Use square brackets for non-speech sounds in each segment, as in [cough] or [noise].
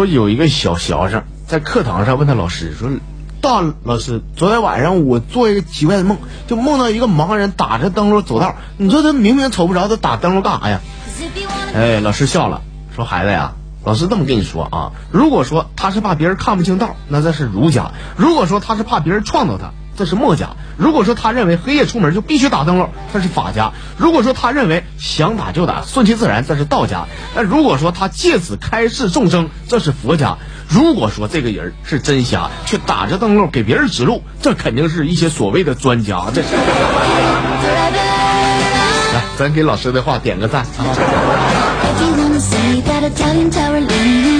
说有一个小学生在课堂上问他老师说：“大老师，昨天晚上我做一个奇怪的梦，就梦到一个盲人打着灯笼走道。你说他明明瞅不着，他打灯笼干啥呀？”哎，老师笑了，说：“孩子呀，老师这么跟你说啊，如果说他是怕别人看不清道，那这是儒家；如果说他是怕别人撞到他。”这是墨家。如果说他认为黑夜出门就必须打灯笼，这是法家。如果说他认为想打就打，顺其自然，这是道家。那如果说他借此开示众生，这是佛家。如果说这个人是真瞎，却打着灯笼给别人指路，这肯定是一些所谓的专家。这是。来，咱给老师的话点个赞啊！[laughs]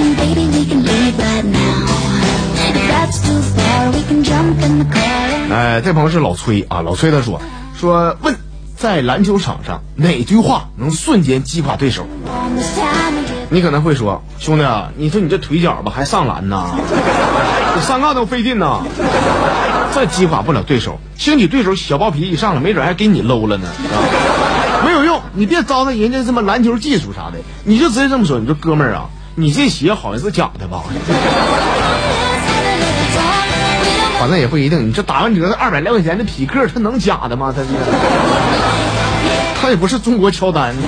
哎，这朋友是老崔啊，老崔他说说问，在篮球场上哪句话能瞬间击垮对手？你可能会说，兄弟，你说你这腿脚吧还上篮呢，你上杠都费劲呢，这击垮不了对手，兴许对手小暴脾气上了，没准还给你搂了呢，[laughs] 没有用，你别糟蹋人家什么篮球技术啥的，你就直接这么说，你说哥们儿啊，你这鞋好像是假的吧？[laughs] 反正也不一定，你这打完折的二百来块钱的匹克，它能假的吗？它是，[laughs] 它也不是中国乔丹。[laughs]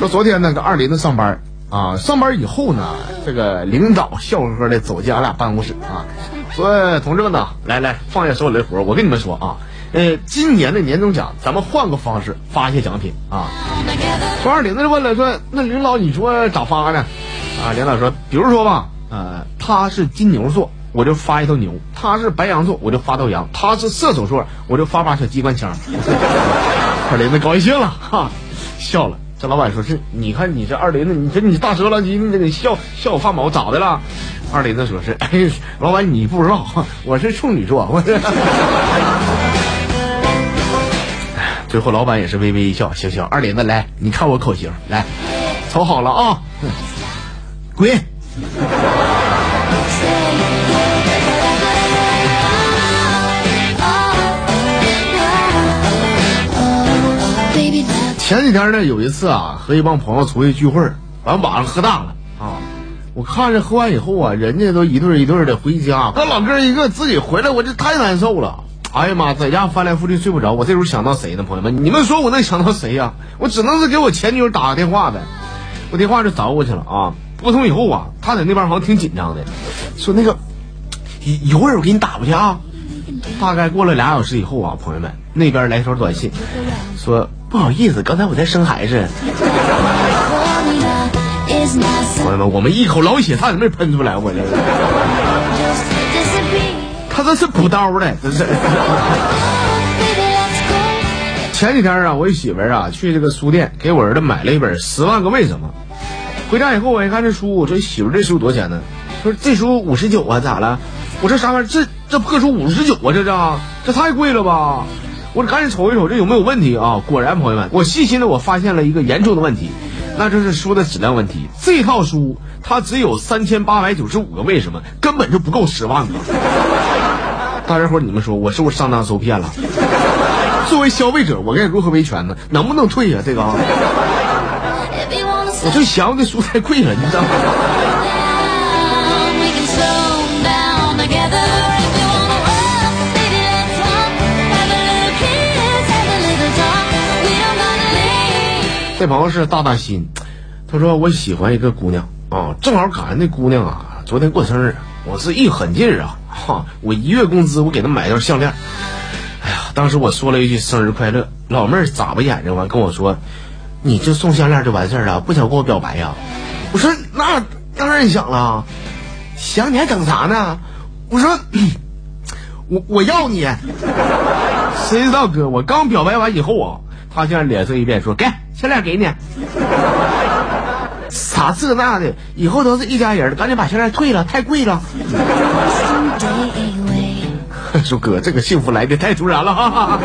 说昨天那个二林子上班啊，上班以后呢，这个领导笑呵呵的走进俺俩办公室啊，说同志们呐，来来放下手里的活，我跟你们说啊。呃，今年的年终奖，咱们换个方式发一些奖品啊。说二林子就问了，说那领导你说咋发呢？啊，领导说，比如说吧，呃，他是金牛座，我就发一头牛；他是白羊座，我就发头羊；他是射手座，我就发把小机关枪。[laughs] 二林子高兴了，哈，笑了。这老板说是，你看你这二林子，你这你大舌狼藉，你这笑笑我发毛，咋的了？二林子说是，哎，老板你不知道，我是处女座，我是。最后，老板也是微微一笑，行行，二林子来，你看我口型，来，瞅好了啊，滚！前几天呢，有一次啊，和一帮朋友出去聚会，完晚上喝大了啊，我看着喝完以后啊，人家都一对一对的回家，那老哥一个自己回来，我就太难受了。哎呀妈，在家翻来覆去睡不着，我这时候想到谁呢？朋友们，你们说我能想到谁呀？我只能是给我前女友打个电话呗。我电话就找过去了啊，拨通以后啊，她在那边好像挺紧张的，说那个一一会儿我给你打过去啊。大概过了俩小时以后啊，朋友们那边来条短信，说不好意思，刚才我在生孩子。[laughs] 朋友们，我们一口老血差点没喷出来，我这。他这是补刀的，这是。[laughs] 前几天啊，我媳妇儿啊去这个书店给我儿子买了一本《十万个为什么》。回家以后我一看这书，我说媳妇儿这书多少钱呢？说这书五十九啊，咋了？我说啥玩意儿？这这破书五十九啊？这这这太贵了吧？我赶紧瞅一瞅这有没有问题啊？果然，朋友们，我细心的我发现了一个严重的问题，那就是书的质量问题。这套书它只有三千八百九十五个为什么，根本就不够十万个。大家伙，你们说我是不是上当受骗了？作为消费者，我该如何维权呢？能不能退呀？这个，我就嫌我这书太贵了，你知道吗？这朋友是大大心，他说我喜欢一个姑娘啊，正好赶上那姑娘啊，昨天过生日，我是一狠劲儿啊。[laughs] 哈！我一月工资，我给他买条项链。哎呀，当时我说了一句生日快乐，老妹儿眨巴眼睛完跟我说：“你就送项链就完事儿了，不想跟我表白呀？”我说：“那当然想了，想你还等啥呢？”我说：“我我要你。”谁知道哥，我刚表白完以后啊，他竟然脸色一变，说：“给项链给你。”啥这那的，以后都是一家人赶紧把项链退了，太贵了。[laughs] 说哥，这个幸福来的太突然了哈。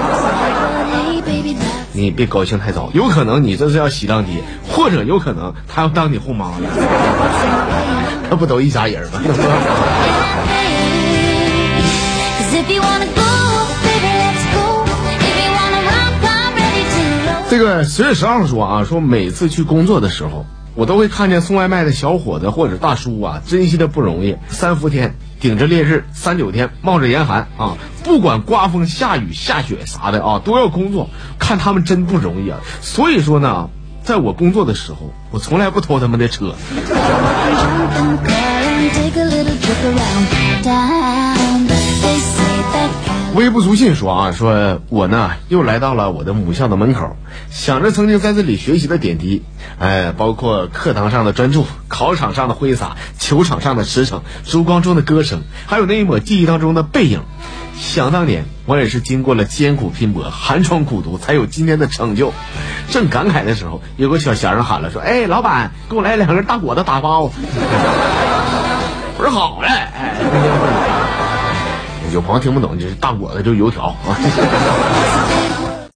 你别高兴太早，有可能你这是要喜当爹，或者有可能他要当你后妈了。[laughs] 那不都一家人吗？[laughs] 这个十月十号说啊，说每次去工作的时候，我都会看见送外卖的小伙子或者大叔啊，珍惜的不容易。三伏天顶着烈日，三九天冒着严寒啊，不管刮风下雨下雪啥的啊，都要工作，看他们真不容易啊。所以说呢，在我工作的时候，我从来不偷他们的车。微不足信说啊，说我呢又来到了我的母校的门口，想着曾经在这里学习的点滴，哎，包括课堂上的专注，考场上的挥洒，球场上的驰骋，烛光中的歌声，还有那一抹记忆当中的背影。想当年，我也是经过了艰苦拼搏、寒窗苦读，才有今天的成就。正感慨的时候，有个小闲人喊了说：“哎，老板，给我来两根大果子打包。” [laughs] 我说好嘞，有朋友听不懂，就是大果子，就是油条啊。